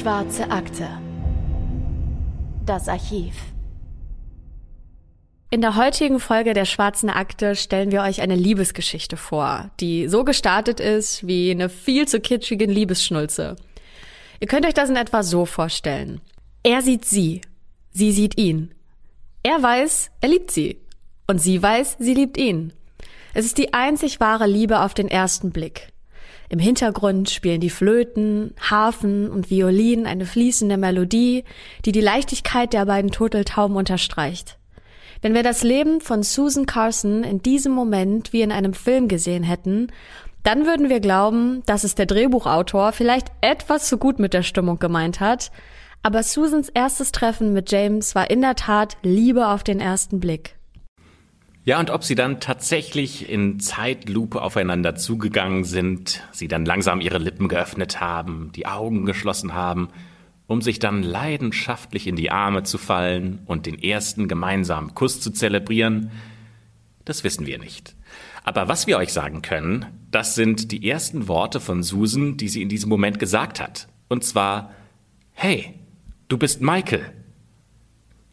Schwarze Akte. Das Archiv. In der heutigen Folge der Schwarzen Akte stellen wir euch eine Liebesgeschichte vor, die so gestartet ist wie eine viel zu kitschige Liebesschnulze. Ihr könnt euch das in etwa so vorstellen. Er sieht sie, sie sieht ihn. Er weiß, er liebt sie. Und sie weiß, sie liebt ihn. Es ist die einzig wahre Liebe auf den ersten Blick. Im Hintergrund spielen die Flöten, Harfen und Violinen eine fließende Melodie, die die Leichtigkeit der beiden Turteltauben unterstreicht. Wenn wir das Leben von Susan Carson in diesem Moment wie in einem Film gesehen hätten, dann würden wir glauben, dass es der Drehbuchautor vielleicht etwas zu gut mit der Stimmung gemeint hat, aber Susans erstes Treffen mit James war in der Tat Liebe auf den ersten Blick. Ja, und ob sie dann tatsächlich in Zeitlupe aufeinander zugegangen sind, sie dann langsam ihre Lippen geöffnet haben, die Augen geschlossen haben, um sich dann leidenschaftlich in die Arme zu fallen und den ersten gemeinsamen Kuss zu zelebrieren, das wissen wir nicht. Aber was wir euch sagen können, das sind die ersten Worte von Susan, die sie in diesem Moment gesagt hat. Und zwar, hey, du bist Michael.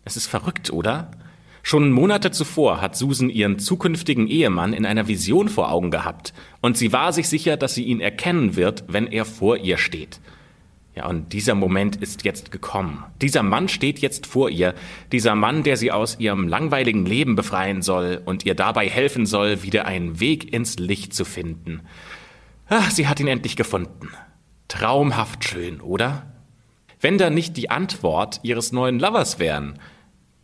Es ist verrückt, oder? Schon Monate zuvor hat Susan ihren zukünftigen Ehemann in einer Vision vor Augen gehabt, und sie war sich sicher, dass sie ihn erkennen wird, wenn er vor ihr steht. Ja, und dieser Moment ist jetzt gekommen. Dieser Mann steht jetzt vor ihr, dieser Mann, der sie aus ihrem langweiligen Leben befreien soll und ihr dabei helfen soll, wieder einen Weg ins Licht zu finden. Ach, sie hat ihn endlich gefunden. Traumhaft schön, oder? Wenn da nicht die Antwort ihres neuen Lovers wären.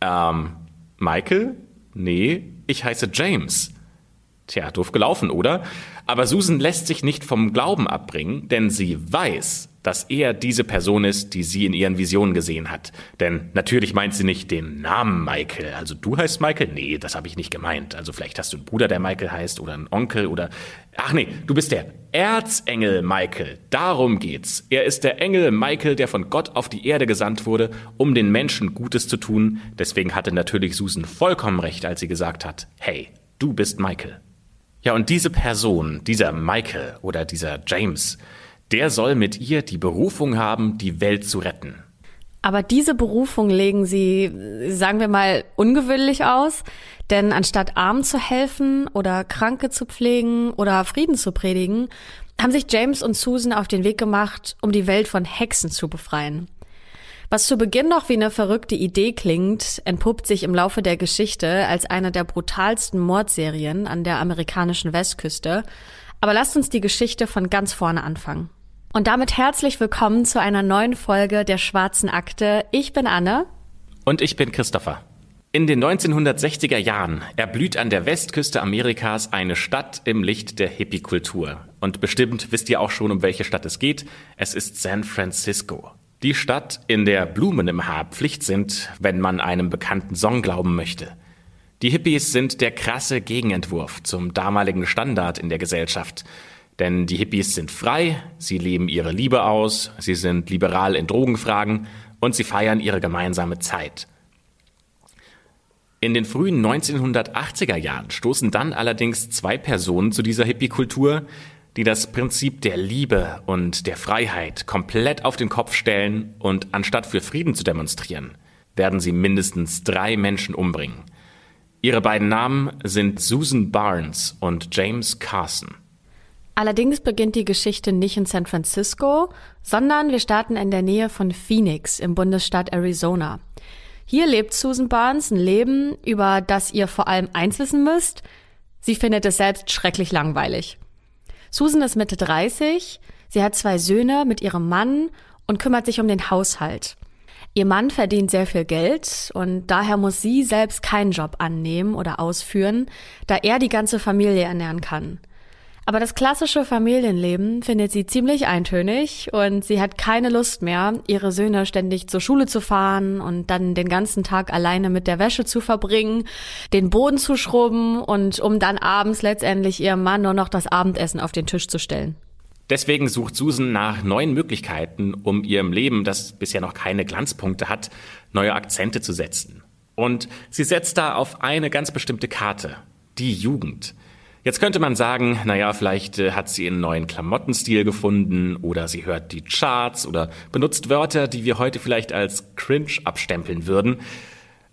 Ähm, Michael? Nee, ich heiße James. Tja, doof gelaufen, oder? Aber Susan lässt sich nicht vom Glauben abbringen, denn sie weiß, dass er diese Person ist, die sie in ihren Visionen gesehen hat. Denn natürlich meint sie nicht den Namen Michael. Also du heißt Michael? Nee, das habe ich nicht gemeint. Also vielleicht hast du einen Bruder, der Michael heißt oder einen Onkel oder... Ach nee, du bist der Erzengel Michael. Darum geht's. Er ist der Engel Michael, der von Gott auf die Erde gesandt wurde, um den Menschen Gutes zu tun. Deswegen hatte natürlich Susan vollkommen recht, als sie gesagt hat, hey, du bist Michael. Ja, und diese Person, dieser Michael oder dieser James, der soll mit ihr die Berufung haben, die Welt zu retten. Aber diese Berufung legen sie, sagen wir mal, ungewöhnlich aus. Denn anstatt Armen zu helfen oder Kranke zu pflegen oder Frieden zu predigen, haben sich James und Susan auf den Weg gemacht, um die Welt von Hexen zu befreien. Was zu Beginn noch wie eine verrückte Idee klingt, entpuppt sich im Laufe der Geschichte als eine der brutalsten Mordserien an der amerikanischen Westküste. Aber lasst uns die Geschichte von ganz vorne anfangen. Und damit herzlich willkommen zu einer neuen Folge der Schwarzen Akte. Ich bin Anne. Und ich bin Christopher. In den 1960er Jahren erblüht an der Westküste Amerikas eine Stadt im Licht der Hippie-Kultur. Und bestimmt wisst ihr auch schon, um welche Stadt es geht. Es ist San Francisco. Die Stadt, in der Blumen im Haar Pflicht sind, wenn man einem bekannten Song glauben möchte. Die Hippies sind der krasse Gegenentwurf zum damaligen Standard in der Gesellschaft. Denn die Hippies sind frei, sie leben ihre Liebe aus, sie sind liberal in Drogenfragen und sie feiern ihre gemeinsame Zeit. In den frühen 1980er Jahren stoßen dann allerdings zwei Personen zu dieser Hippie-Kultur, die das Prinzip der Liebe und der Freiheit komplett auf den Kopf stellen und anstatt für Frieden zu demonstrieren, werden sie mindestens drei Menschen umbringen. Ihre beiden Namen sind Susan Barnes und James Carson. Allerdings beginnt die Geschichte nicht in San Francisco, sondern wir starten in der Nähe von Phoenix im Bundesstaat Arizona. Hier lebt Susan Barnes ein Leben, über das ihr vor allem eins wissen müsst. Sie findet es selbst schrecklich langweilig. Susan ist Mitte 30, sie hat zwei Söhne mit ihrem Mann und kümmert sich um den Haushalt. Ihr Mann verdient sehr viel Geld und daher muss sie selbst keinen Job annehmen oder ausführen, da er die ganze Familie ernähren kann. Aber das klassische Familienleben findet sie ziemlich eintönig und sie hat keine Lust mehr, ihre Söhne ständig zur Schule zu fahren und dann den ganzen Tag alleine mit der Wäsche zu verbringen, den Boden zu schrubben und um dann abends letztendlich ihrem Mann nur noch das Abendessen auf den Tisch zu stellen. Deswegen sucht Susan nach neuen Möglichkeiten, um ihrem Leben, das bisher noch keine Glanzpunkte hat, neue Akzente zu setzen. Und sie setzt da auf eine ganz bestimmte Karte, die Jugend. Jetzt könnte man sagen, naja, vielleicht äh, hat sie einen neuen Klamottenstil gefunden oder sie hört die Charts oder benutzt Wörter, die wir heute vielleicht als cringe abstempeln würden.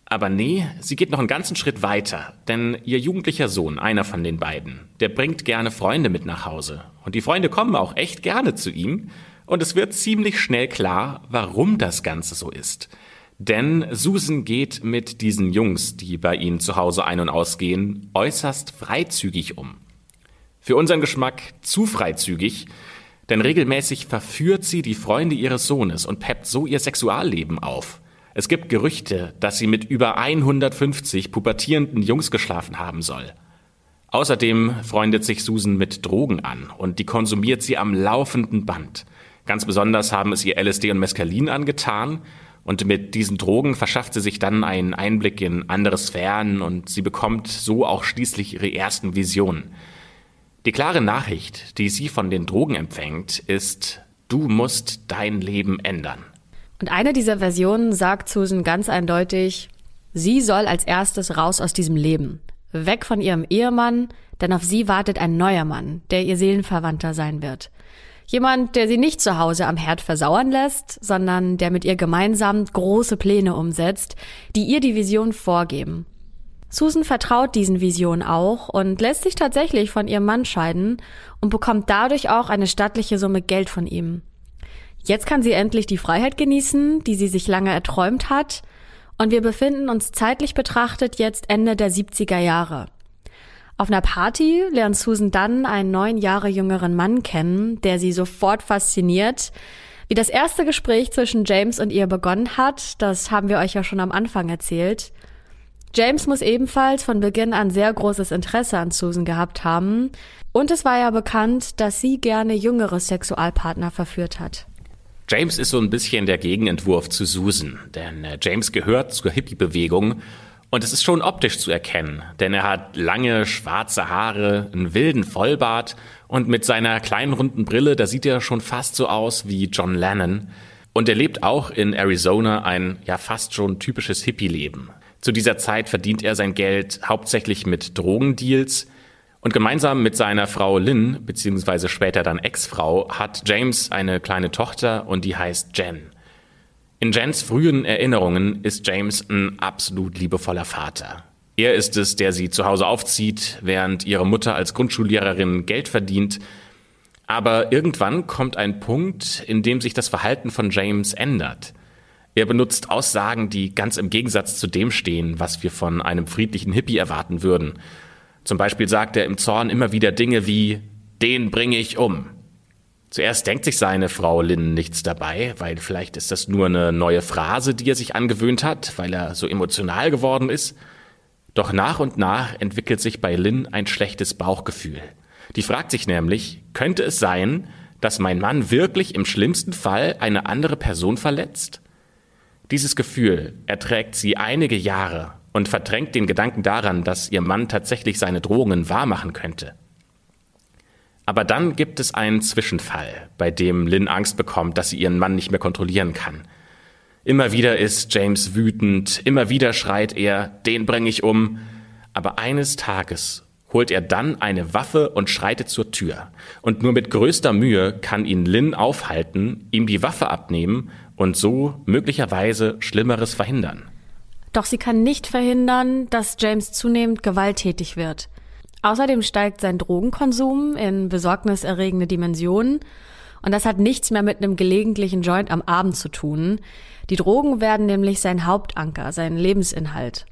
Aber nee, sie geht noch einen ganzen Schritt weiter, denn ihr jugendlicher Sohn, einer von den beiden, der bringt gerne Freunde mit nach Hause. Und die Freunde kommen auch echt gerne zu ihm. Und es wird ziemlich schnell klar, warum das Ganze so ist. Denn Susan geht mit diesen Jungs, die bei ihnen zu Hause ein- und ausgehen, äußerst freizügig um. Für unseren Geschmack zu freizügig, denn regelmäßig verführt sie die Freunde ihres Sohnes und peppt so ihr Sexualleben auf. Es gibt Gerüchte, dass sie mit über 150 pubertierenden Jungs geschlafen haben soll. Außerdem freundet sich Susan mit Drogen an und die konsumiert sie am laufenden Band. Ganz besonders haben es ihr LSD und Mescalin angetan und mit diesen Drogen verschafft sie sich dann einen Einblick in andere Sphären und sie bekommt so auch schließlich ihre ersten Visionen. Die klare Nachricht, die sie von den Drogen empfängt, ist, du musst dein Leben ändern. Und eine dieser Versionen sagt Susan ganz eindeutig, sie soll als erstes raus aus diesem Leben. Weg von ihrem Ehemann, denn auf sie wartet ein neuer Mann, der ihr Seelenverwandter sein wird. Jemand, der sie nicht zu Hause am Herd versauern lässt, sondern der mit ihr gemeinsam große Pläne umsetzt, die ihr die Vision vorgeben. Susan vertraut diesen Visionen auch und lässt sich tatsächlich von ihrem Mann scheiden und bekommt dadurch auch eine stattliche Summe Geld von ihm. Jetzt kann sie endlich die Freiheit genießen, die sie sich lange erträumt hat. Und wir befinden uns zeitlich betrachtet jetzt Ende der 70er Jahre. Auf einer Party lernt Susan dann einen neun Jahre jüngeren Mann kennen, der sie sofort fasziniert. Wie das erste Gespräch zwischen James und ihr begonnen hat, das haben wir euch ja schon am Anfang erzählt. James muss ebenfalls von Beginn an sehr großes Interesse an Susan gehabt haben. Und es war ja bekannt, dass sie gerne jüngere Sexualpartner verführt hat. James ist so ein bisschen der Gegenentwurf zu Susan, denn äh, James gehört zur Hippie-Bewegung und es ist schon optisch zu erkennen, denn er hat lange schwarze Haare, einen wilden Vollbart und mit seiner kleinen runden Brille, da sieht er schon fast so aus wie John Lennon. Und er lebt auch in Arizona ein ja fast schon typisches Hippie-Leben. Zu dieser Zeit verdient er sein Geld hauptsächlich mit Drogendeals, und gemeinsam mit seiner Frau Lynn, beziehungsweise später dann Ex-Frau, hat James eine kleine Tochter und die heißt Jen. In Jens frühen Erinnerungen ist James ein absolut liebevoller Vater. Er ist es, der sie zu Hause aufzieht, während ihre Mutter als Grundschullehrerin Geld verdient. Aber irgendwann kommt ein Punkt, in dem sich das Verhalten von James ändert. Er benutzt Aussagen, die ganz im Gegensatz zu dem stehen, was wir von einem friedlichen Hippie erwarten würden. Zum Beispiel sagt er im Zorn immer wieder Dinge wie, den bringe ich um. Zuerst denkt sich seine Frau Lynn nichts dabei, weil vielleicht ist das nur eine neue Phrase, die er sich angewöhnt hat, weil er so emotional geworden ist. Doch nach und nach entwickelt sich bei Lynn ein schlechtes Bauchgefühl. Die fragt sich nämlich, könnte es sein, dass mein Mann wirklich im schlimmsten Fall eine andere Person verletzt? Dieses Gefühl erträgt sie einige Jahre und verdrängt den Gedanken daran, dass ihr Mann tatsächlich seine Drohungen wahrmachen könnte. Aber dann gibt es einen Zwischenfall, bei dem Lynn Angst bekommt, dass sie ihren Mann nicht mehr kontrollieren kann. Immer wieder ist James wütend, immer wieder schreit er, den bringe ich um. Aber eines Tages holt er dann eine Waffe und schreitet zur Tür. Und nur mit größter Mühe kann ihn Lynn aufhalten, ihm die Waffe abnehmen und so möglicherweise Schlimmeres verhindern. Doch sie kann nicht verhindern, dass James zunehmend gewalttätig wird. Außerdem steigt sein Drogenkonsum in besorgniserregende Dimensionen und das hat nichts mehr mit einem gelegentlichen Joint am Abend zu tun. Die Drogen werden nämlich sein Hauptanker, sein Lebensinhalt.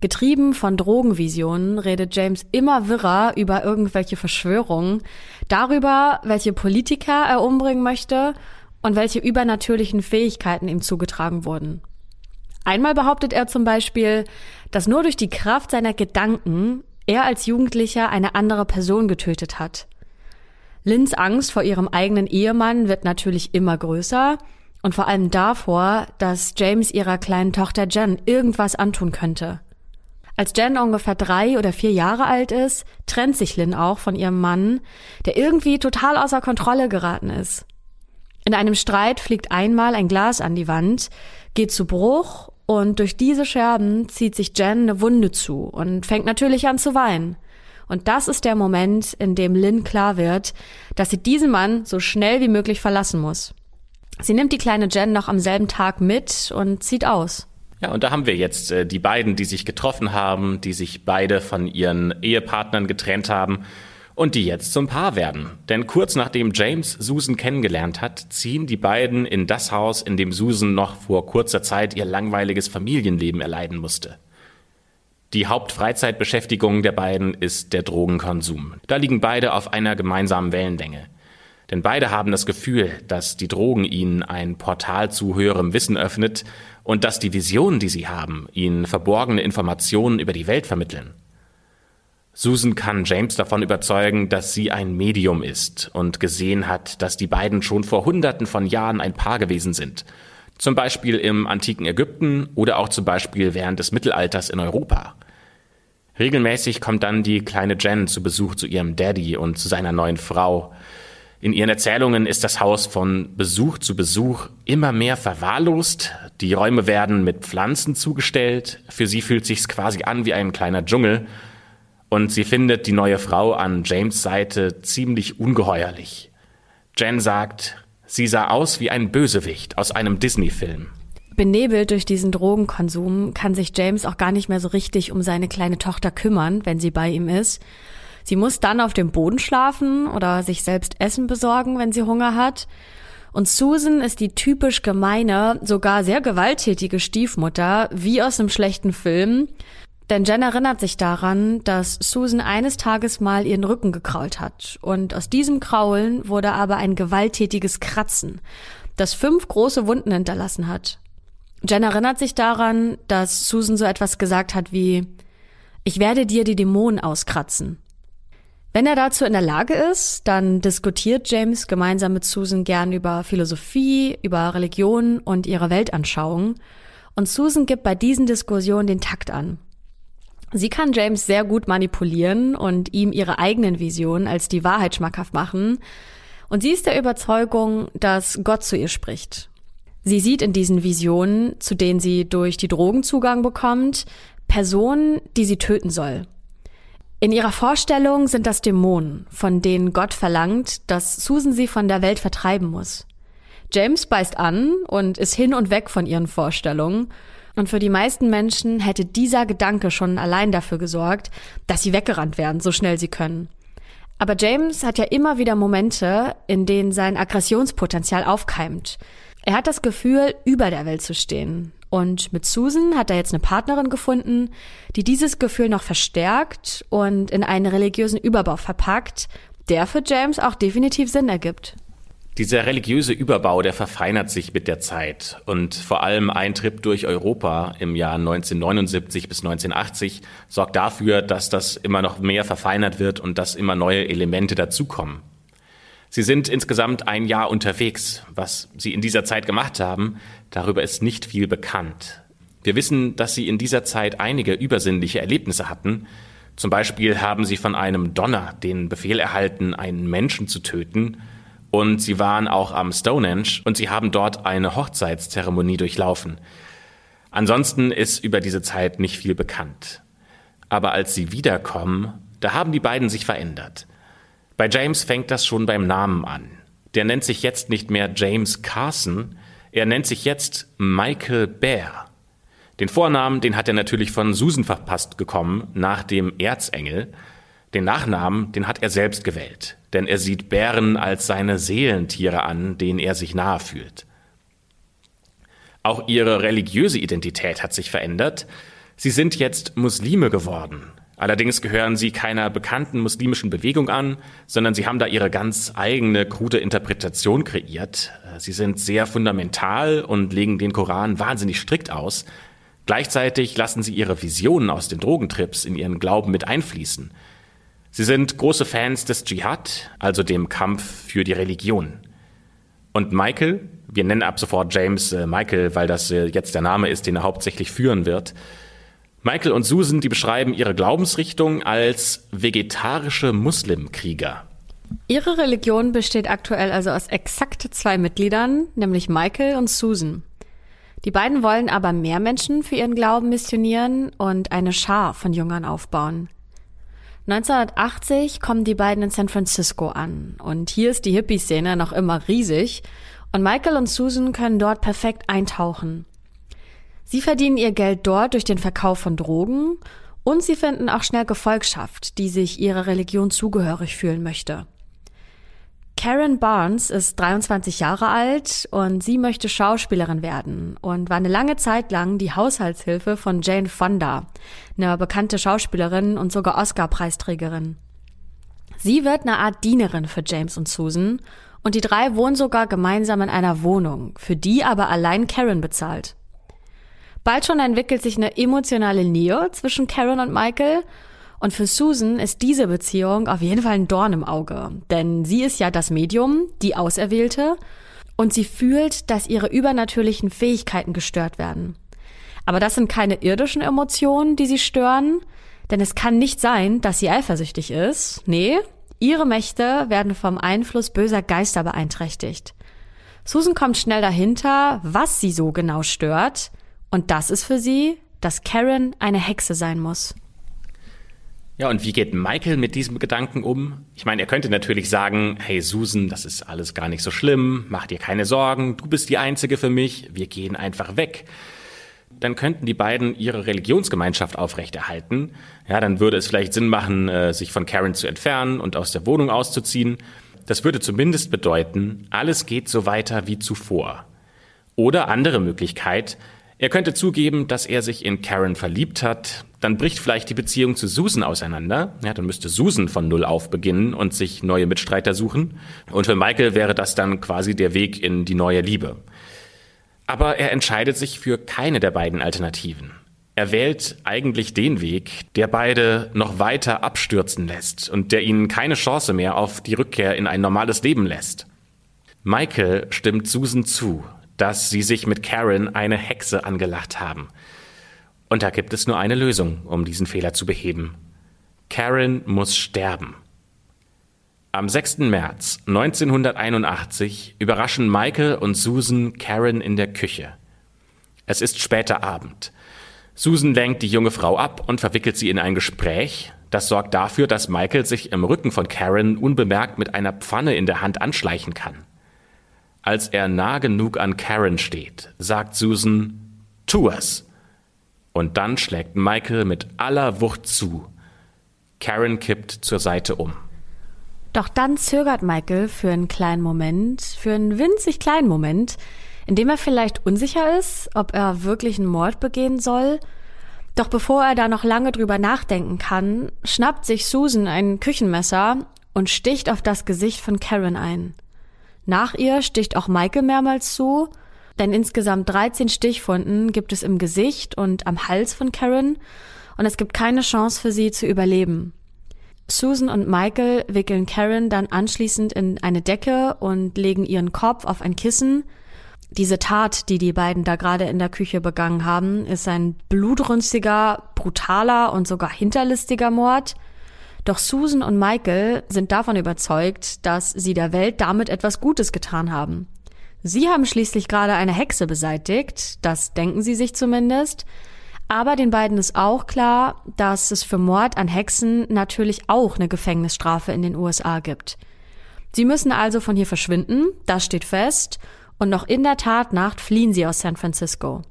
Getrieben von Drogenvisionen redet James immer wirrer über irgendwelche Verschwörungen, darüber, welche Politiker er umbringen möchte und welche übernatürlichen Fähigkeiten ihm zugetragen wurden. Einmal behauptet er zum Beispiel, dass nur durch die Kraft seiner Gedanken er als Jugendlicher eine andere Person getötet hat. Lynns Angst vor ihrem eigenen Ehemann wird natürlich immer größer und vor allem davor, dass James ihrer kleinen Tochter Jen irgendwas antun könnte. Als Jen ungefähr drei oder vier Jahre alt ist, trennt sich Lynn auch von ihrem Mann, der irgendwie total außer Kontrolle geraten ist. In einem Streit fliegt einmal ein Glas an die Wand, geht zu Bruch und durch diese Scherben zieht sich Jen eine Wunde zu und fängt natürlich an zu weinen. Und das ist der Moment, in dem Lynn klar wird, dass sie diesen Mann so schnell wie möglich verlassen muss. Sie nimmt die kleine Jen noch am selben Tag mit und zieht aus. Ja, und da haben wir jetzt äh, die beiden, die sich getroffen haben, die sich beide von ihren Ehepartnern getrennt haben und die jetzt zum Paar werden. Denn kurz nachdem James Susan kennengelernt hat, ziehen die beiden in das Haus, in dem Susan noch vor kurzer Zeit ihr langweiliges Familienleben erleiden musste. Die Hauptfreizeitbeschäftigung der beiden ist der Drogenkonsum. Da liegen beide auf einer gemeinsamen Wellenlänge. Denn beide haben das Gefühl, dass die Drogen ihnen ein Portal zu höherem Wissen öffnet und dass die Visionen, die sie haben, ihnen verborgene Informationen über die Welt vermitteln. Susan kann James davon überzeugen, dass sie ein Medium ist und gesehen hat, dass die beiden schon vor Hunderten von Jahren ein Paar gewesen sind. Zum Beispiel im antiken Ägypten oder auch zum Beispiel während des Mittelalters in Europa. Regelmäßig kommt dann die kleine Jen zu Besuch zu ihrem Daddy und zu seiner neuen Frau. In ihren Erzählungen ist das Haus von Besuch zu Besuch immer mehr verwahrlost. Die Räume werden mit Pflanzen zugestellt. Für sie fühlt sich's quasi an wie ein kleiner Dschungel und sie findet die neue Frau an James Seite ziemlich ungeheuerlich. Jen sagt, sie sah aus wie ein Bösewicht aus einem Disney-Film. Benebelt durch diesen Drogenkonsum kann sich James auch gar nicht mehr so richtig um seine kleine Tochter kümmern, wenn sie bei ihm ist. Sie muss dann auf dem Boden schlafen oder sich selbst Essen besorgen, wenn sie Hunger hat. Und Susan ist die typisch gemeine, sogar sehr gewalttätige Stiefmutter, wie aus einem schlechten Film. Denn Jen erinnert sich daran, dass Susan eines Tages mal ihren Rücken gekrault hat. Und aus diesem Kraulen wurde aber ein gewalttätiges Kratzen, das fünf große Wunden hinterlassen hat. Jen erinnert sich daran, dass Susan so etwas gesagt hat wie, ich werde dir die Dämonen auskratzen. Wenn er dazu in der Lage ist, dann diskutiert James gemeinsam mit Susan gern über Philosophie, über Religion und ihre Weltanschauung. Und Susan gibt bei diesen Diskussionen den Takt an. Sie kann James sehr gut manipulieren und ihm ihre eigenen Visionen als die Wahrheit schmackhaft machen. Und sie ist der Überzeugung, dass Gott zu ihr spricht. Sie sieht in diesen Visionen, zu denen sie durch die Drogen Zugang bekommt, Personen, die sie töten soll. In ihrer Vorstellung sind das Dämonen, von denen Gott verlangt, dass Susan sie von der Welt vertreiben muss. James beißt an und ist hin und weg von ihren Vorstellungen und für die meisten Menschen hätte dieser Gedanke schon allein dafür gesorgt, dass sie weggerannt werden, so schnell sie können. Aber James hat ja immer wieder Momente, in denen sein Aggressionspotenzial aufkeimt. Er hat das Gefühl, über der Welt zu stehen. Und mit Susan hat er jetzt eine Partnerin gefunden, die dieses Gefühl noch verstärkt und in einen religiösen Überbau verpackt, der für James auch definitiv Sinn ergibt. Dieser religiöse Überbau, der verfeinert sich mit der Zeit und vor allem ein Trip durch Europa im Jahr 1979 bis 1980 sorgt dafür, dass das immer noch mehr verfeinert wird und dass immer neue Elemente dazukommen. Sie sind insgesamt ein Jahr unterwegs. Was Sie in dieser Zeit gemacht haben, darüber ist nicht viel bekannt. Wir wissen, dass Sie in dieser Zeit einige übersinnliche Erlebnisse hatten. Zum Beispiel haben Sie von einem Donner den Befehl erhalten, einen Menschen zu töten und sie waren auch am Stonehenge und sie haben dort eine Hochzeitszeremonie durchlaufen. Ansonsten ist über diese Zeit nicht viel bekannt. Aber als sie wiederkommen, da haben die beiden sich verändert. Bei James fängt das schon beim Namen an. Der nennt sich jetzt nicht mehr James Carson, er nennt sich jetzt Michael Bear. Den Vornamen, den hat er natürlich von Susan verpasst gekommen, nach dem Erzengel. Den Nachnamen, den hat er selbst gewählt denn er sieht Bären als seine Seelentiere an, denen er sich nahe fühlt. Auch ihre religiöse Identität hat sich verändert. Sie sind jetzt Muslime geworden. Allerdings gehören sie keiner bekannten muslimischen Bewegung an, sondern sie haben da ihre ganz eigene krude Interpretation kreiert. Sie sind sehr fundamental und legen den Koran wahnsinnig strikt aus. Gleichzeitig lassen sie ihre Visionen aus den Drogentrips in ihren Glauben mit einfließen. Sie sind große Fans des Dschihad, also dem Kampf für die Religion. Und Michael, wir nennen ab sofort James äh, Michael, weil das äh, jetzt der Name ist, den er hauptsächlich führen wird. Michael und Susan, die beschreiben ihre Glaubensrichtung als vegetarische Muslimkrieger. Ihre Religion besteht aktuell also aus exakt zwei Mitgliedern, nämlich Michael und Susan. Die beiden wollen aber mehr Menschen für ihren Glauben missionieren und eine Schar von Jüngern aufbauen. 1980 kommen die beiden in San Francisco an und hier ist die Hippie-Szene noch immer riesig und Michael und Susan können dort perfekt eintauchen. Sie verdienen ihr Geld dort durch den Verkauf von Drogen und sie finden auch schnell Gefolgschaft, die sich ihrer Religion zugehörig fühlen möchte. Karen Barnes ist 23 Jahre alt und sie möchte Schauspielerin werden und war eine lange Zeit lang die Haushaltshilfe von Jane Fonda, eine bekannte Schauspielerin und sogar Oscar-Preisträgerin. Sie wird eine Art Dienerin für James und Susan und die drei wohnen sogar gemeinsam in einer Wohnung, für die aber allein Karen bezahlt. Bald schon entwickelt sich eine emotionale Nähe zwischen Karen und Michael und für Susan ist diese Beziehung auf jeden Fall ein Dorn im Auge, denn sie ist ja das Medium, die Auserwählte, und sie fühlt, dass ihre übernatürlichen Fähigkeiten gestört werden. Aber das sind keine irdischen Emotionen, die sie stören, denn es kann nicht sein, dass sie eifersüchtig ist. Nee, ihre Mächte werden vom Einfluss böser Geister beeinträchtigt. Susan kommt schnell dahinter, was sie so genau stört, und das ist für sie, dass Karen eine Hexe sein muss. Ja, und wie geht Michael mit diesem Gedanken um? Ich meine, er könnte natürlich sagen, hey Susan, das ist alles gar nicht so schlimm, mach dir keine Sorgen, du bist die Einzige für mich, wir gehen einfach weg. Dann könnten die beiden ihre Religionsgemeinschaft aufrechterhalten. Ja, dann würde es vielleicht Sinn machen, äh, sich von Karen zu entfernen und aus der Wohnung auszuziehen. Das würde zumindest bedeuten, alles geht so weiter wie zuvor. Oder andere Möglichkeit, er könnte zugeben, dass er sich in Karen verliebt hat. Dann bricht vielleicht die Beziehung zu Susan auseinander. Ja, dann müsste Susan von Null auf beginnen und sich neue Mitstreiter suchen. Und für Michael wäre das dann quasi der Weg in die neue Liebe. Aber er entscheidet sich für keine der beiden Alternativen. Er wählt eigentlich den Weg, der beide noch weiter abstürzen lässt und der ihnen keine Chance mehr auf die Rückkehr in ein normales Leben lässt. Michael stimmt Susan zu, dass sie sich mit Karen eine Hexe angelacht haben. Und da gibt es nur eine Lösung, um diesen Fehler zu beheben. Karen muss sterben. Am 6. März 1981 überraschen Michael und Susan Karen in der Küche. Es ist später Abend. Susan lenkt die junge Frau ab und verwickelt sie in ein Gespräch. Das sorgt dafür, dass Michael sich im Rücken von Karen unbemerkt mit einer Pfanne in der Hand anschleichen kann. Als er nah genug an Karen steht, sagt Susan, tu es. Und dann schlägt Michael mit aller Wucht zu. Karen kippt zur Seite um. Doch dann zögert Michael für einen kleinen Moment, für einen winzig kleinen Moment, in dem er vielleicht unsicher ist, ob er wirklich einen Mord begehen soll. Doch bevor er da noch lange drüber nachdenken kann, schnappt sich Susan ein Küchenmesser und sticht auf das Gesicht von Karen ein. Nach ihr sticht auch Michael mehrmals zu, denn insgesamt 13 Stichfunden gibt es im Gesicht und am Hals von Karen und es gibt keine Chance für sie zu überleben. Susan und Michael wickeln Karen dann anschließend in eine Decke und legen ihren Kopf auf ein Kissen. Diese Tat, die die beiden da gerade in der Küche begangen haben, ist ein blutrünstiger, brutaler und sogar hinterlistiger Mord – doch Susan und Michael sind davon überzeugt, dass sie der Welt damit etwas Gutes getan haben. Sie haben schließlich gerade eine Hexe beseitigt, das denken sie sich zumindest. Aber den beiden ist auch klar, dass es für Mord an Hexen natürlich auch eine Gefängnisstrafe in den USA gibt. Sie müssen also von hier verschwinden, das steht fest, und noch in der Tatnacht fliehen sie aus San Francisco.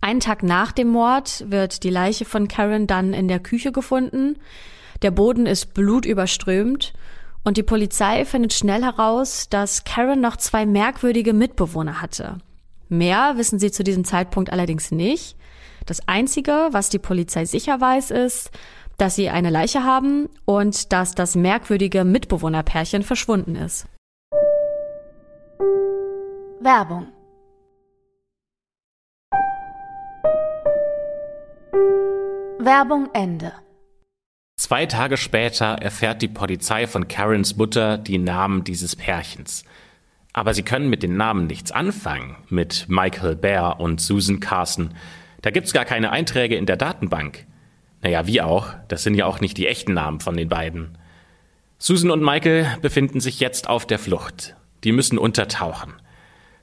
Einen Tag nach dem Mord wird die Leiche von Karen dann in der Küche gefunden. Der Boden ist blutüberströmt und die Polizei findet schnell heraus, dass Karen noch zwei merkwürdige Mitbewohner hatte. Mehr wissen sie zu diesem Zeitpunkt allerdings nicht. Das Einzige, was die Polizei sicher weiß, ist, dass sie eine Leiche haben und dass das merkwürdige Mitbewohnerpärchen verschwunden ist. Werbung Werbung Ende Zwei Tage später erfährt die Polizei von Karens Mutter die Namen dieses Pärchens. Aber sie können mit den Namen nichts anfangen, mit Michael Bear und Susan Carson. Da gibt's gar keine Einträge in der Datenbank. Naja, wie auch, das sind ja auch nicht die echten Namen von den beiden. Susan und Michael befinden sich jetzt auf der Flucht. Die müssen untertauchen.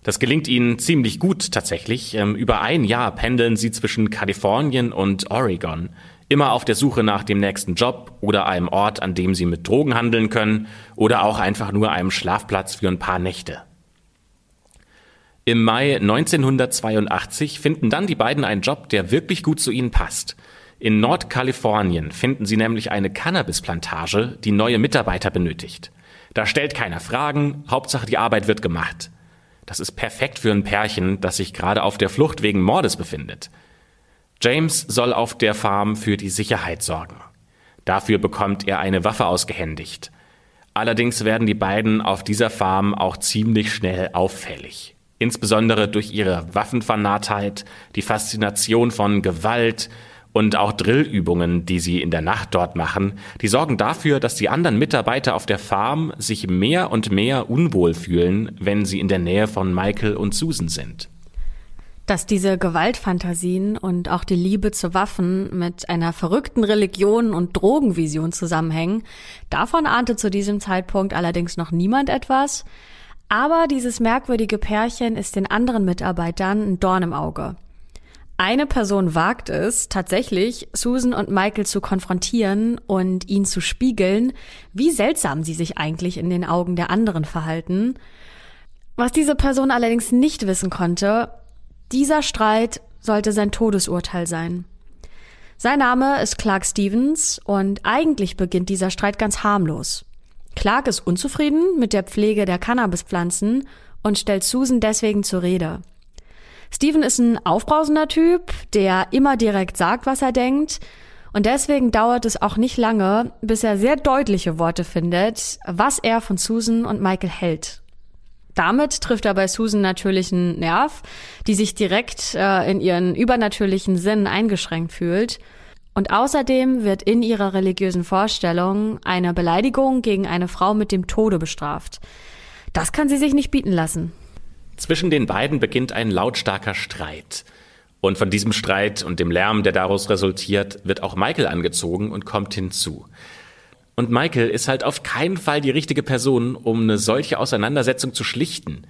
Das gelingt ihnen ziemlich gut tatsächlich. Ähm, über ein Jahr pendeln sie zwischen Kalifornien und Oregon Immer auf der Suche nach dem nächsten Job oder einem Ort, an dem sie mit Drogen handeln können oder auch einfach nur einem Schlafplatz für ein paar Nächte. Im Mai 1982 finden dann die beiden einen Job, der wirklich gut zu ihnen passt. In Nordkalifornien finden sie nämlich eine Cannabisplantage, die neue Mitarbeiter benötigt. Da stellt keiner Fragen, Hauptsache die Arbeit wird gemacht. Das ist perfekt für ein Pärchen, das sich gerade auf der Flucht wegen Mordes befindet. James soll auf der Farm für die Sicherheit sorgen. Dafür bekommt er eine Waffe ausgehändigt. Allerdings werden die beiden auf dieser Farm auch ziemlich schnell auffällig. Insbesondere durch ihre Waffenfanatheit, die Faszination von Gewalt und auch Drillübungen, die sie in der Nacht dort machen, die sorgen dafür, dass die anderen Mitarbeiter auf der Farm sich mehr und mehr unwohl fühlen, wenn sie in der Nähe von Michael und Susan sind dass diese Gewaltfantasien und auch die Liebe zu Waffen mit einer verrückten Religion und Drogenvision zusammenhängen. Davon ahnte zu diesem Zeitpunkt allerdings noch niemand etwas. Aber dieses merkwürdige Pärchen ist den anderen Mitarbeitern ein Dorn im Auge. Eine Person wagt es, tatsächlich Susan und Michael zu konfrontieren und ihnen zu spiegeln, wie seltsam sie sich eigentlich in den Augen der anderen verhalten. Was diese Person allerdings nicht wissen konnte, dieser Streit sollte sein Todesurteil sein. Sein Name ist Clark Stevens und eigentlich beginnt dieser Streit ganz harmlos. Clark ist unzufrieden mit der Pflege der Cannabispflanzen und stellt Susan deswegen zur Rede. Steven ist ein aufbrausender Typ, der immer direkt sagt, was er denkt. Und deswegen dauert es auch nicht lange, bis er sehr deutliche Worte findet, was er von Susan und Michael hält. Damit trifft er bei Susan natürlich einen Nerv, die sich direkt äh, in ihren übernatürlichen Sinn eingeschränkt fühlt. Und außerdem wird in ihrer religiösen Vorstellung eine Beleidigung gegen eine Frau mit dem Tode bestraft. Das kann sie sich nicht bieten lassen. Zwischen den beiden beginnt ein lautstarker Streit. Und von diesem Streit und dem Lärm, der daraus resultiert, wird auch Michael angezogen und kommt hinzu. Und Michael ist halt auf keinen Fall die richtige Person, um eine solche Auseinandersetzung zu schlichten.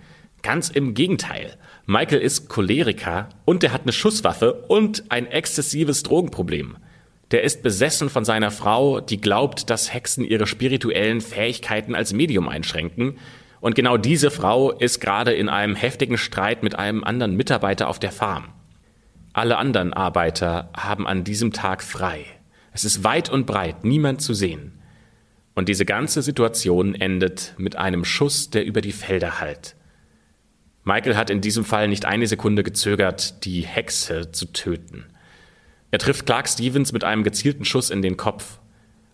Ganz im Gegenteil. Michael ist Choleriker und er hat eine Schusswaffe und ein exzessives Drogenproblem. Der ist besessen von seiner Frau, die glaubt, dass Hexen ihre spirituellen Fähigkeiten als Medium einschränken. Und genau diese Frau ist gerade in einem heftigen Streit mit einem anderen Mitarbeiter auf der Farm. Alle anderen Arbeiter haben an diesem Tag frei. Es ist weit und breit niemand zu sehen. Und diese ganze Situation endet mit einem Schuss, der über die Felder hallt. Michael hat in diesem Fall nicht eine Sekunde gezögert, die Hexe zu töten. Er trifft Clark Stevens mit einem gezielten Schuss in den Kopf.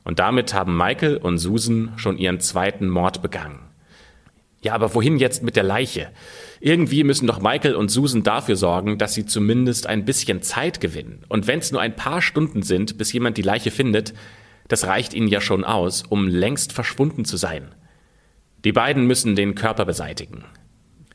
Und damit haben Michael und Susan schon ihren zweiten Mord begangen. Ja, aber wohin jetzt mit der Leiche? Irgendwie müssen doch Michael und Susan dafür sorgen, dass sie zumindest ein bisschen Zeit gewinnen. Und wenn es nur ein paar Stunden sind, bis jemand die Leiche findet, das reicht ihnen ja schon aus, um längst verschwunden zu sein. Die beiden müssen den Körper beseitigen.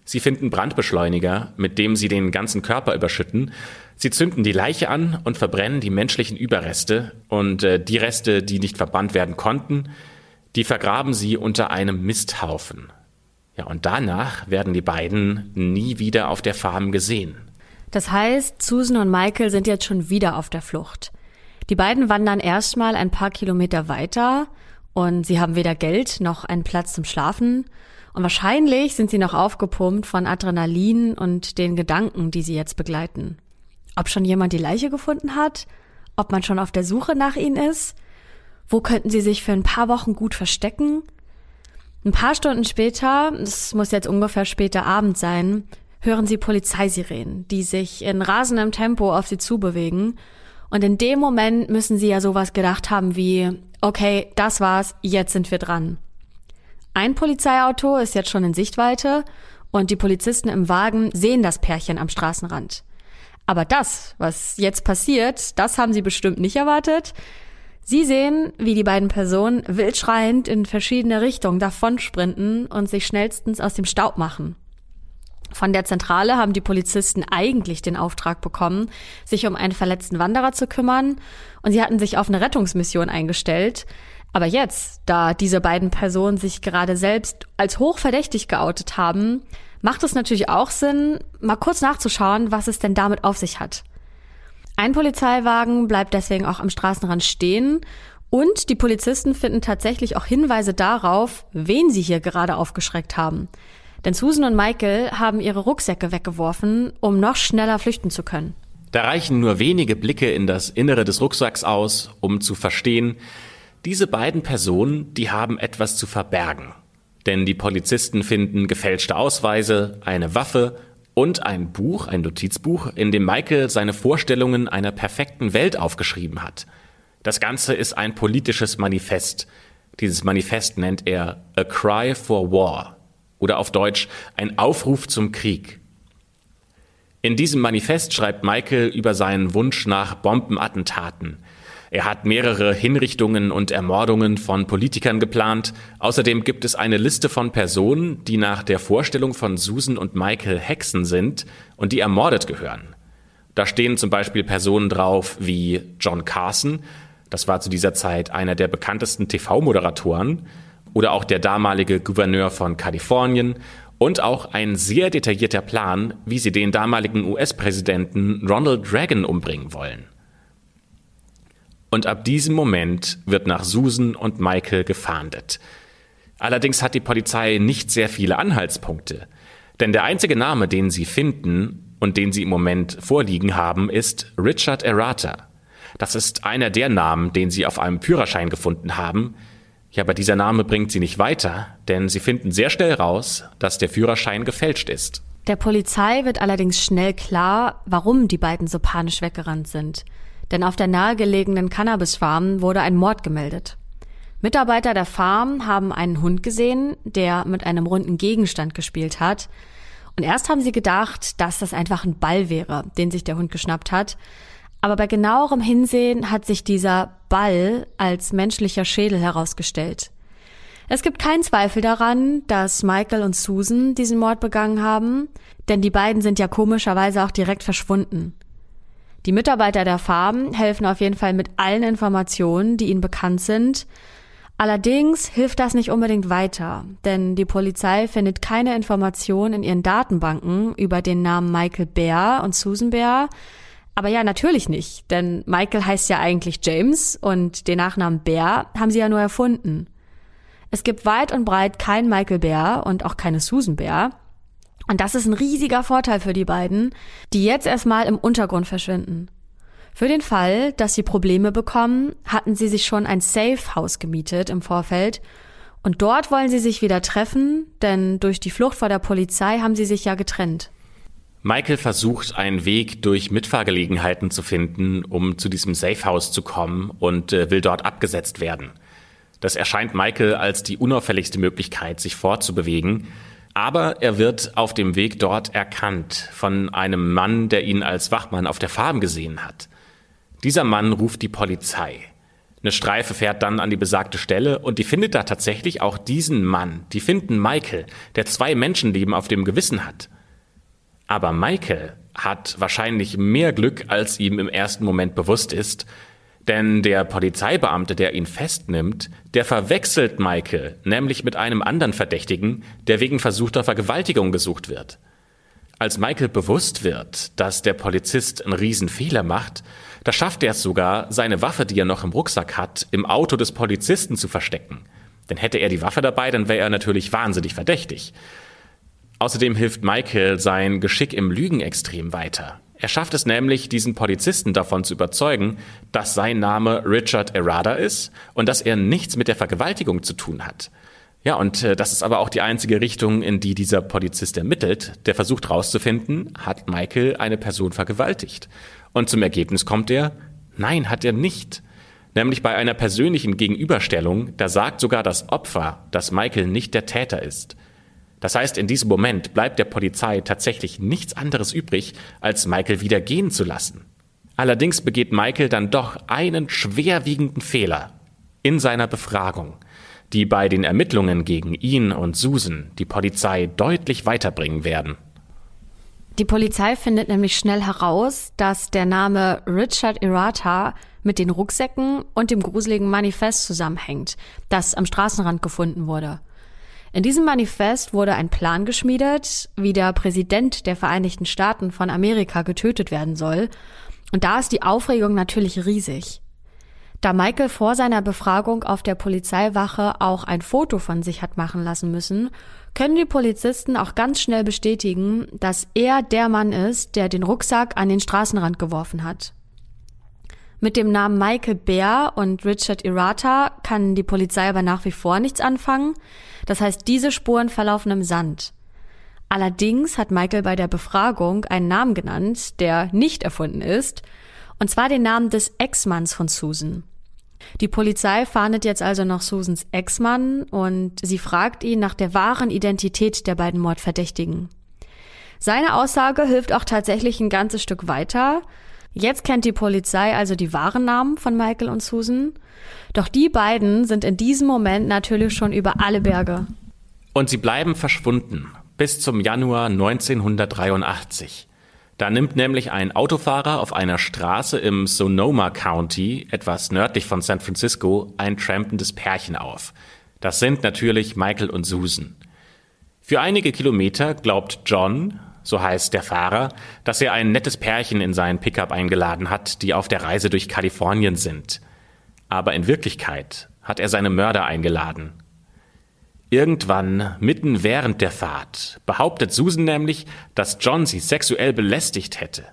Sie finden Brandbeschleuniger, mit dem sie den ganzen Körper überschütten. Sie zünden die Leiche an und verbrennen die menschlichen Überreste und äh, die Reste, die nicht verbrannt werden konnten, die vergraben sie unter einem Misthaufen. Ja, und danach werden die beiden nie wieder auf der Farm gesehen. Das heißt, Susan und Michael sind jetzt schon wieder auf der Flucht. Die beiden wandern erstmal ein paar Kilometer weiter und sie haben weder Geld noch einen Platz zum Schlafen. Und wahrscheinlich sind sie noch aufgepumpt von Adrenalin und den Gedanken, die sie jetzt begleiten. Ob schon jemand die Leiche gefunden hat? Ob man schon auf der Suche nach ihnen ist? Wo könnten sie sich für ein paar Wochen gut verstecken? Ein paar Stunden später, es muss jetzt ungefähr später Abend sein, hören sie Polizeisirenen, die sich in rasendem Tempo auf sie zubewegen und in dem Moment müssen sie ja sowas gedacht haben wie, okay, das war's, jetzt sind wir dran. Ein Polizeiauto ist jetzt schon in Sichtweite und die Polizisten im Wagen sehen das Pärchen am Straßenrand. Aber das, was jetzt passiert, das haben sie bestimmt nicht erwartet. Sie sehen, wie die beiden Personen wild schreiend in verschiedene Richtungen davonsprinten und sich schnellstens aus dem Staub machen. Von der Zentrale haben die Polizisten eigentlich den Auftrag bekommen, sich um einen verletzten Wanderer zu kümmern, und sie hatten sich auf eine Rettungsmission eingestellt. Aber jetzt, da diese beiden Personen sich gerade selbst als hochverdächtig geoutet haben, macht es natürlich auch Sinn, mal kurz nachzuschauen, was es denn damit auf sich hat. Ein Polizeiwagen bleibt deswegen auch am Straßenrand stehen und die Polizisten finden tatsächlich auch Hinweise darauf, wen sie hier gerade aufgeschreckt haben. Denn Susan und Michael haben ihre Rucksäcke weggeworfen, um noch schneller flüchten zu können. Da reichen nur wenige Blicke in das Innere des Rucksacks aus, um zu verstehen, diese beiden Personen, die haben etwas zu verbergen. Denn die Polizisten finden gefälschte Ausweise, eine Waffe und ein Buch, ein Notizbuch, in dem Michael seine Vorstellungen einer perfekten Welt aufgeschrieben hat. Das Ganze ist ein politisches Manifest. Dieses Manifest nennt er A Cry for War oder auf Deutsch ein Aufruf zum Krieg. In diesem Manifest schreibt Michael über seinen Wunsch nach Bombenattentaten. Er hat mehrere Hinrichtungen und Ermordungen von Politikern geplant. Außerdem gibt es eine Liste von Personen, die nach der Vorstellung von Susan und Michael Hexen sind und die ermordet gehören. Da stehen zum Beispiel Personen drauf wie John Carson, das war zu dieser Zeit einer der bekanntesten TV-Moderatoren, oder auch der damalige Gouverneur von Kalifornien und auch ein sehr detaillierter Plan, wie sie den damaligen US-Präsidenten Ronald Reagan umbringen wollen. Und ab diesem Moment wird nach Susan und Michael gefahndet. Allerdings hat die Polizei nicht sehr viele Anhaltspunkte, denn der einzige Name, den sie finden und den sie im Moment vorliegen haben, ist Richard Errata. Das ist einer der Namen, den sie auf einem Führerschein gefunden haben, ja, aber dieser Name bringt sie nicht weiter, denn sie finden sehr schnell raus, dass der Führerschein gefälscht ist. Der Polizei wird allerdings schnell klar, warum die beiden so panisch weggerannt sind. Denn auf der nahegelegenen Cannabisfarm wurde ein Mord gemeldet. Mitarbeiter der Farm haben einen Hund gesehen, der mit einem runden Gegenstand gespielt hat. Und erst haben sie gedacht, dass das einfach ein Ball wäre, den sich der Hund geschnappt hat. Aber bei genauerem Hinsehen hat sich dieser Ball als menschlicher Schädel herausgestellt. Es gibt keinen Zweifel daran, dass Michael und Susan diesen Mord begangen haben, denn die beiden sind ja komischerweise auch direkt verschwunden. Die Mitarbeiter der Farm helfen auf jeden Fall mit allen Informationen, die ihnen bekannt sind. Allerdings hilft das nicht unbedingt weiter, denn die Polizei findet keine Informationen in ihren Datenbanken über den Namen Michael Bär und Susan Bär, aber ja, natürlich nicht, denn Michael heißt ja eigentlich James und den Nachnamen Bär haben sie ja nur erfunden. Es gibt weit und breit kein Michael Bär und auch keine Susan Bär. Und das ist ein riesiger Vorteil für die beiden, die jetzt erstmal im Untergrund verschwinden. Für den Fall, dass sie Probleme bekommen, hatten sie sich schon ein Safe House gemietet im Vorfeld und dort wollen sie sich wieder treffen, denn durch die Flucht vor der Polizei haben sie sich ja getrennt. Michael versucht, einen Weg durch Mitfahrgelegenheiten zu finden, um zu diesem Safehouse zu kommen und äh, will dort abgesetzt werden. Das erscheint Michael als die unauffälligste Möglichkeit, sich fortzubewegen. Aber er wird auf dem Weg dort erkannt von einem Mann, der ihn als Wachmann auf der Farm gesehen hat. Dieser Mann ruft die Polizei. Eine Streife fährt dann an die besagte Stelle und die findet da tatsächlich auch diesen Mann. Die finden Michael, der zwei Menschenleben auf dem Gewissen hat. Aber Michael hat wahrscheinlich mehr Glück, als ihm im ersten Moment bewusst ist, denn der Polizeibeamte, der ihn festnimmt, der verwechselt Michael nämlich mit einem anderen Verdächtigen, der wegen versuchter Vergewaltigung gesucht wird. Als Michael bewusst wird, dass der Polizist einen Riesenfehler macht, da schafft er es sogar, seine Waffe, die er noch im Rucksack hat, im Auto des Polizisten zu verstecken. Denn hätte er die Waffe dabei, dann wäre er natürlich wahnsinnig verdächtig. Außerdem hilft Michael sein Geschick im Lügen extrem weiter. Er schafft es nämlich, diesen Polizisten davon zu überzeugen, dass sein Name Richard Errada ist und dass er nichts mit der Vergewaltigung zu tun hat. Ja, und äh, das ist aber auch die einzige Richtung, in die dieser Polizist ermittelt. Der versucht herauszufinden, hat Michael eine Person vergewaltigt? Und zum Ergebnis kommt er, nein, hat er nicht. Nämlich bei einer persönlichen Gegenüberstellung, da sagt sogar das Opfer, dass Michael nicht der Täter ist. Das heißt, in diesem Moment bleibt der Polizei tatsächlich nichts anderes übrig, als Michael wieder gehen zu lassen. Allerdings begeht Michael dann doch einen schwerwiegenden Fehler in seiner Befragung, die bei den Ermittlungen gegen ihn und Susan die Polizei deutlich weiterbringen werden. Die Polizei findet nämlich schnell heraus, dass der Name Richard Irata mit den Rucksäcken und dem gruseligen Manifest zusammenhängt, das am Straßenrand gefunden wurde. In diesem Manifest wurde ein Plan geschmiedet, wie der Präsident der Vereinigten Staaten von Amerika getötet werden soll. Und da ist die Aufregung natürlich riesig. Da Michael vor seiner Befragung auf der Polizeiwache auch ein Foto von sich hat machen lassen müssen, können die Polizisten auch ganz schnell bestätigen, dass er der Mann ist, der den Rucksack an den Straßenrand geworfen hat. Mit dem Namen Michael Bär und Richard Irata kann die Polizei aber nach wie vor nichts anfangen. Das heißt, diese Spuren verlaufen im Sand. Allerdings hat Michael bei der Befragung einen Namen genannt, der nicht erfunden ist, und zwar den Namen des Ex-Manns von Susan. Die Polizei fahndet jetzt also nach Susans Ex-Mann und sie fragt ihn nach der wahren Identität der beiden Mordverdächtigen. Seine Aussage hilft auch tatsächlich ein ganzes Stück weiter. Jetzt kennt die Polizei also die wahren Namen von Michael und Susan. Doch die beiden sind in diesem Moment natürlich schon über alle Berge. Und sie bleiben verschwunden bis zum Januar 1983. Da nimmt nämlich ein Autofahrer auf einer Straße im Sonoma County, etwas nördlich von San Francisco, ein trampendes Pärchen auf. Das sind natürlich Michael und Susan. Für einige Kilometer glaubt John, so heißt der Fahrer, dass er ein nettes Pärchen in seinen Pickup eingeladen hat, die auf der Reise durch Kalifornien sind. Aber in Wirklichkeit hat er seine Mörder eingeladen. Irgendwann, mitten während der Fahrt, behauptet Susan nämlich, dass John sie sexuell belästigt hätte.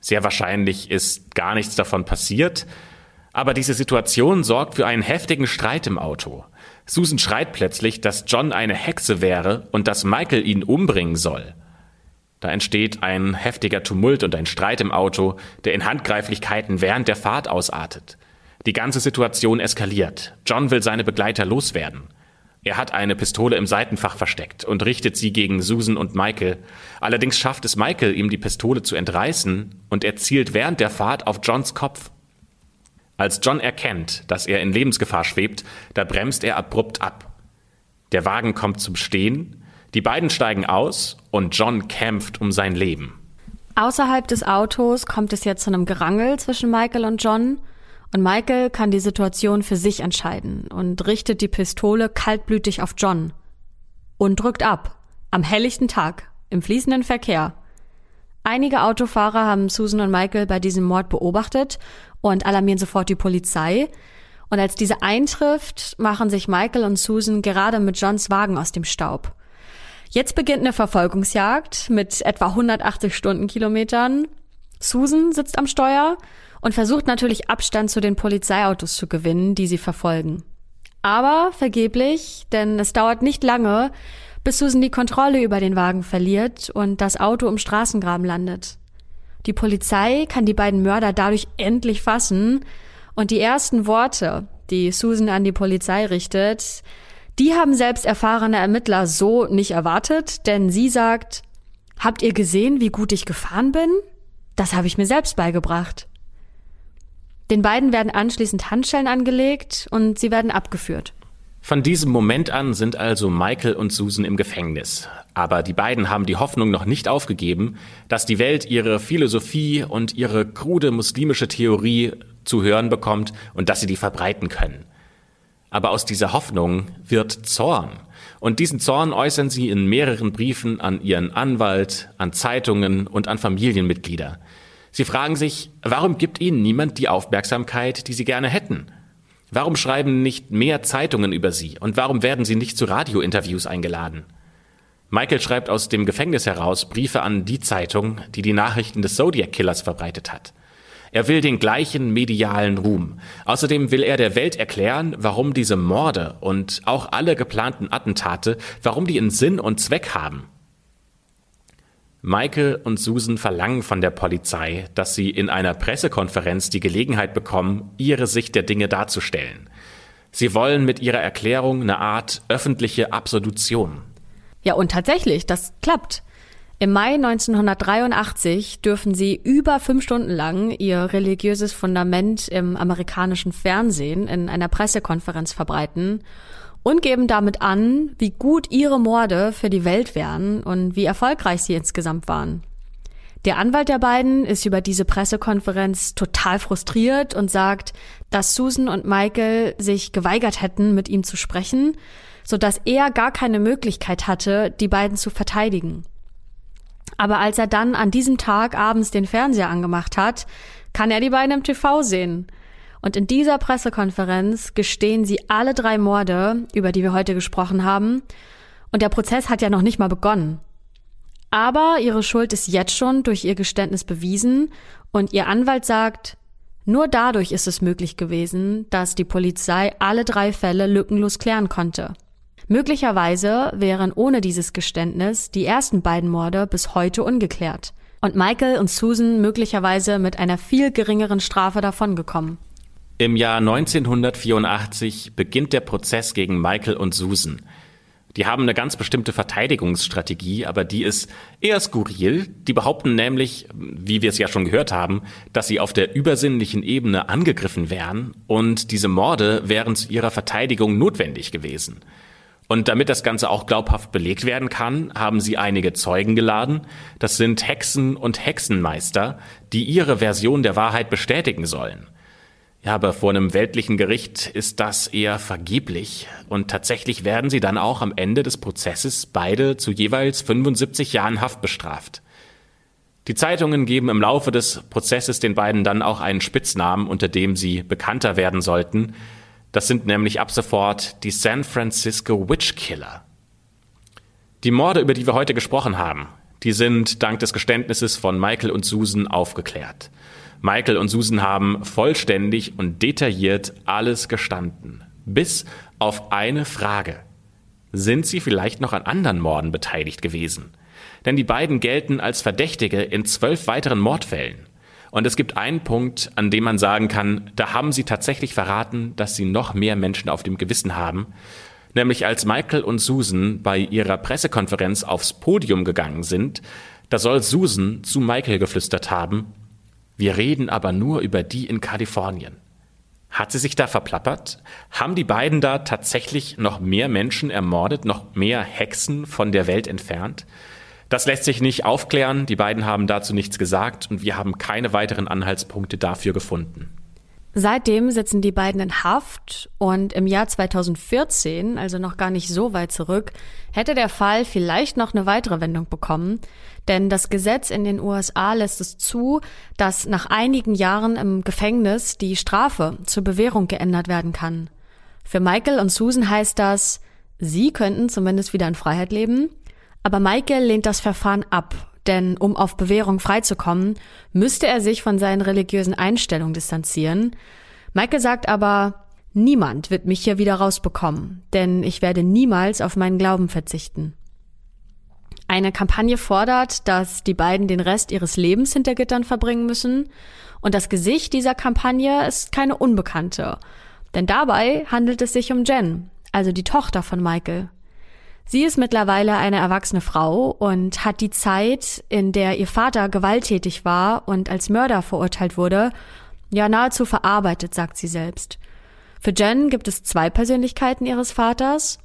Sehr wahrscheinlich ist gar nichts davon passiert, aber diese Situation sorgt für einen heftigen Streit im Auto. Susan schreit plötzlich, dass John eine Hexe wäre und dass Michael ihn umbringen soll. Da entsteht ein heftiger Tumult und ein Streit im Auto, der in Handgreiflichkeiten während der Fahrt ausartet. Die ganze Situation eskaliert. John will seine Begleiter loswerden. Er hat eine Pistole im Seitenfach versteckt und richtet sie gegen Susan und Michael. Allerdings schafft es Michael, ihm die Pistole zu entreißen und er zielt während der Fahrt auf Johns Kopf. Als John erkennt, dass er in Lebensgefahr schwebt, da bremst er abrupt ab. Der Wagen kommt zum Stehen die beiden steigen aus und John kämpft um sein Leben. Außerhalb des Autos kommt es jetzt zu einem Gerangel zwischen Michael und John und Michael kann die Situation für sich entscheiden und richtet die Pistole kaltblütig auf John und drückt ab. Am helllichten Tag, im fließenden Verkehr. Einige Autofahrer haben Susan und Michael bei diesem Mord beobachtet und alarmieren sofort die Polizei. Und als diese eintrifft, machen sich Michael und Susan gerade mit Johns Wagen aus dem Staub. Jetzt beginnt eine Verfolgungsjagd mit etwa 180 Stundenkilometern. Susan sitzt am Steuer und versucht natürlich Abstand zu den Polizeiautos zu gewinnen, die sie verfolgen. Aber vergeblich, denn es dauert nicht lange, bis Susan die Kontrolle über den Wagen verliert und das Auto im Straßengraben landet. Die Polizei kann die beiden Mörder dadurch endlich fassen und die ersten Worte, die Susan an die Polizei richtet, die haben selbst erfahrene Ermittler so nicht erwartet, denn sie sagt, habt ihr gesehen, wie gut ich gefahren bin? Das habe ich mir selbst beigebracht. Den beiden werden anschließend Handschellen angelegt und sie werden abgeführt. Von diesem Moment an sind also Michael und Susan im Gefängnis. Aber die beiden haben die Hoffnung noch nicht aufgegeben, dass die Welt ihre Philosophie und ihre krude muslimische Theorie zu hören bekommt und dass sie die verbreiten können. Aber aus dieser Hoffnung wird Zorn. Und diesen Zorn äußern sie in mehreren Briefen an ihren Anwalt, an Zeitungen und an Familienmitglieder. Sie fragen sich, warum gibt ihnen niemand die Aufmerksamkeit, die sie gerne hätten? Warum schreiben nicht mehr Zeitungen über sie und warum werden sie nicht zu Radiointerviews eingeladen? Michael schreibt aus dem Gefängnis heraus Briefe an die Zeitung, die die Nachrichten des Zodiac Killers verbreitet hat. Er will den gleichen medialen Ruhm. Außerdem will er der Welt erklären, warum diese Morde und auch alle geplanten Attentate, warum die einen Sinn und Zweck haben. Michael und Susan verlangen von der Polizei, dass sie in einer Pressekonferenz die Gelegenheit bekommen, ihre Sicht der Dinge darzustellen. Sie wollen mit ihrer Erklärung eine Art öffentliche Absolution. Ja, und tatsächlich, das klappt. Im Mai 1983 dürfen sie über fünf Stunden lang ihr religiöses Fundament im amerikanischen Fernsehen in einer Pressekonferenz verbreiten und geben damit an, wie gut ihre Morde für die Welt wären und wie erfolgreich sie insgesamt waren. Der Anwalt der beiden ist über diese Pressekonferenz total frustriert und sagt, dass Susan und Michael sich geweigert hätten, mit ihm zu sprechen, sodass er gar keine Möglichkeit hatte, die beiden zu verteidigen. Aber als er dann an diesem Tag abends den Fernseher angemacht hat, kann er die beiden im TV sehen. Und in dieser Pressekonferenz gestehen sie alle drei Morde, über die wir heute gesprochen haben. Und der Prozess hat ja noch nicht mal begonnen. Aber ihre Schuld ist jetzt schon durch ihr Geständnis bewiesen und ihr Anwalt sagt, nur dadurch ist es möglich gewesen, dass die Polizei alle drei Fälle lückenlos klären konnte. Möglicherweise wären ohne dieses Geständnis die ersten beiden Morde bis heute ungeklärt und Michael und Susan möglicherweise mit einer viel geringeren Strafe davongekommen. Im Jahr 1984 beginnt der Prozess gegen Michael und Susan. Die haben eine ganz bestimmte Verteidigungsstrategie, aber die ist eher skurril. Die behaupten nämlich, wie wir es ja schon gehört haben, dass sie auf der übersinnlichen Ebene angegriffen wären und diese Morde wären zu ihrer Verteidigung notwendig gewesen. Und damit das Ganze auch glaubhaft belegt werden kann, haben sie einige Zeugen geladen. Das sind Hexen und Hexenmeister, die ihre Version der Wahrheit bestätigen sollen. Ja, aber vor einem weltlichen Gericht ist das eher vergeblich. Und tatsächlich werden sie dann auch am Ende des Prozesses beide zu jeweils 75 Jahren Haft bestraft. Die Zeitungen geben im Laufe des Prozesses den beiden dann auch einen Spitznamen, unter dem sie bekannter werden sollten. Das sind nämlich ab sofort die San Francisco Witch Killer. Die Morde, über die wir heute gesprochen haben, die sind dank des Geständnisses von Michael und Susan aufgeklärt. Michael und Susan haben vollständig und detailliert alles gestanden. Bis auf eine Frage. Sind sie vielleicht noch an anderen Morden beteiligt gewesen? Denn die beiden gelten als Verdächtige in zwölf weiteren Mordfällen. Und es gibt einen Punkt, an dem man sagen kann, da haben sie tatsächlich verraten, dass sie noch mehr Menschen auf dem Gewissen haben. Nämlich als Michael und Susan bei ihrer Pressekonferenz aufs Podium gegangen sind, da soll Susan zu Michael geflüstert haben, wir reden aber nur über die in Kalifornien. Hat sie sich da verplappert? Haben die beiden da tatsächlich noch mehr Menschen ermordet, noch mehr Hexen von der Welt entfernt? Das lässt sich nicht aufklären, die beiden haben dazu nichts gesagt und wir haben keine weiteren Anhaltspunkte dafür gefunden. Seitdem sitzen die beiden in Haft und im Jahr 2014, also noch gar nicht so weit zurück, hätte der Fall vielleicht noch eine weitere Wendung bekommen, denn das Gesetz in den USA lässt es zu, dass nach einigen Jahren im Gefängnis die Strafe zur Bewährung geändert werden kann. Für Michael und Susan heißt das, sie könnten zumindest wieder in Freiheit leben, aber Michael lehnt das Verfahren ab denn um auf Bewährung freizukommen, müsste er sich von seinen religiösen Einstellungen distanzieren. Michael sagt aber, niemand wird mich hier wieder rausbekommen, denn ich werde niemals auf meinen Glauben verzichten. Eine Kampagne fordert, dass die beiden den Rest ihres Lebens hinter Gittern verbringen müssen, und das Gesicht dieser Kampagne ist keine Unbekannte, denn dabei handelt es sich um Jen, also die Tochter von Michael. Sie ist mittlerweile eine erwachsene Frau und hat die Zeit, in der ihr Vater gewalttätig war und als Mörder verurteilt wurde, ja nahezu verarbeitet, sagt sie selbst. Für Jen gibt es zwei Persönlichkeiten ihres Vaters.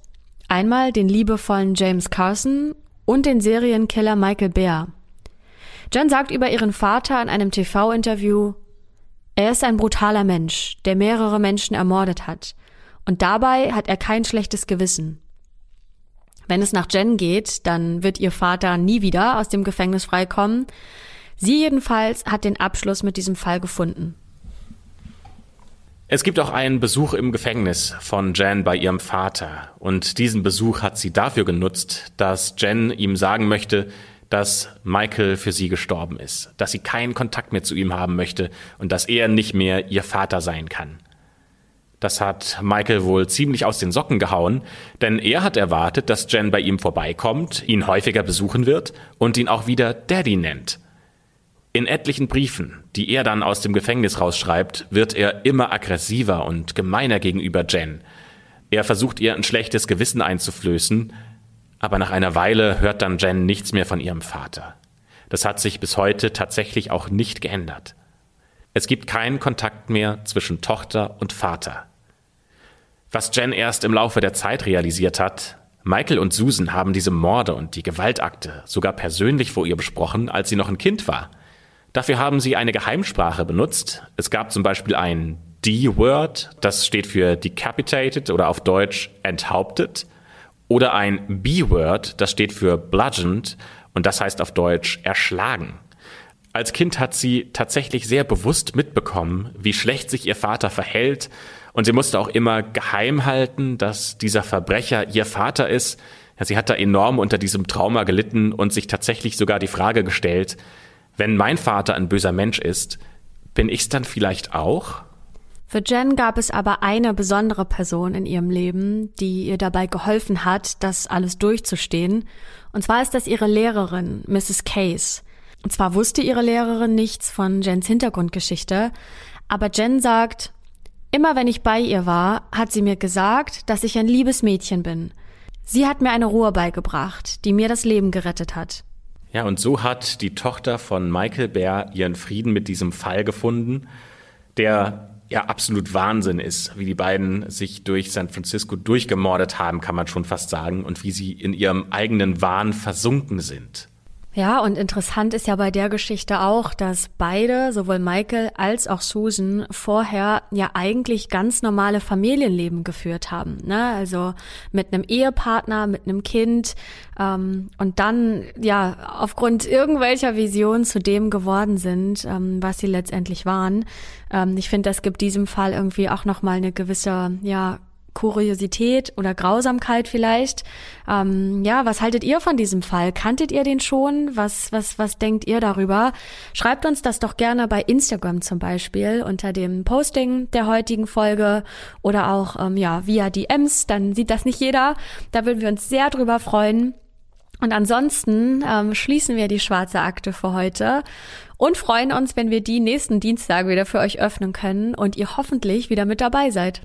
Einmal den liebevollen James Carson und den Serienkiller Michael Bear. Jen sagt über ihren Vater in einem TV-Interview, er ist ein brutaler Mensch, der mehrere Menschen ermordet hat. Und dabei hat er kein schlechtes Gewissen. Wenn es nach Jen geht, dann wird ihr Vater nie wieder aus dem Gefängnis freikommen. Sie jedenfalls hat den Abschluss mit diesem Fall gefunden. Es gibt auch einen Besuch im Gefängnis von Jen bei ihrem Vater. Und diesen Besuch hat sie dafür genutzt, dass Jen ihm sagen möchte, dass Michael für sie gestorben ist, dass sie keinen Kontakt mehr zu ihm haben möchte und dass er nicht mehr ihr Vater sein kann. Das hat Michael wohl ziemlich aus den Socken gehauen, denn er hat erwartet, dass Jen bei ihm vorbeikommt, ihn häufiger besuchen wird und ihn auch wieder Daddy nennt. In etlichen Briefen, die er dann aus dem Gefängnis rausschreibt, wird er immer aggressiver und gemeiner gegenüber Jen. Er versucht ihr ein schlechtes Gewissen einzuflößen, aber nach einer Weile hört dann Jen nichts mehr von ihrem Vater. Das hat sich bis heute tatsächlich auch nicht geändert. Es gibt keinen Kontakt mehr zwischen Tochter und Vater. Was Jen erst im Laufe der Zeit realisiert hat, Michael und Susan haben diese Morde und die Gewaltakte sogar persönlich vor ihr besprochen, als sie noch ein Kind war. Dafür haben sie eine Geheimsprache benutzt. Es gab zum Beispiel ein D-Word, das steht für decapitated oder auf Deutsch enthauptet, oder ein B-Word, das steht für bludgeoned Und das heißt auf Deutsch erschlagen. Als Kind hat sie tatsächlich sehr bewusst mitbekommen, wie schlecht sich ihr Vater verhält. Und sie musste auch immer geheim halten, dass dieser Verbrecher ihr Vater ist. Ja, sie hat da enorm unter diesem Trauma gelitten und sich tatsächlich sogar die Frage gestellt, wenn mein Vater ein böser Mensch ist, bin ich's dann vielleicht auch? Für Jen gab es aber eine besondere Person in ihrem Leben, die ihr dabei geholfen hat, das alles durchzustehen. Und zwar ist das ihre Lehrerin, Mrs. Case. Und zwar wusste ihre Lehrerin nichts von Jens Hintergrundgeschichte, aber Jen sagt, immer wenn ich bei ihr war, hat sie mir gesagt, dass ich ein liebes Mädchen bin. Sie hat mir eine Ruhe beigebracht, die mir das Leben gerettet hat. Ja, und so hat die Tochter von Michael Bär ihren Frieden mit diesem Fall gefunden, der ja absolut Wahnsinn ist, wie die beiden sich durch San Francisco durchgemordet haben, kann man schon fast sagen, und wie sie in ihrem eigenen Wahn versunken sind. Ja, und interessant ist ja bei der Geschichte auch, dass beide, sowohl Michael als auch Susan, vorher ja eigentlich ganz normale Familienleben geführt haben. Ne? Also mit einem Ehepartner, mit einem Kind ähm, und dann ja aufgrund irgendwelcher Visionen zu dem geworden sind, ähm, was sie letztendlich waren. Ähm, ich finde, das gibt diesem Fall irgendwie auch nochmal eine gewisse, ja, Kuriosität oder Grausamkeit vielleicht. Ähm, ja, was haltet ihr von diesem Fall? Kanntet ihr den schon? Was, was, was denkt ihr darüber? Schreibt uns das doch gerne bei Instagram zum Beispiel unter dem Posting der heutigen Folge oder auch ähm, ja via DMs. Dann sieht das nicht jeder. Da würden wir uns sehr drüber freuen. Und ansonsten ähm, schließen wir die schwarze Akte für heute und freuen uns, wenn wir die nächsten Dienstag wieder für euch öffnen können und ihr hoffentlich wieder mit dabei seid.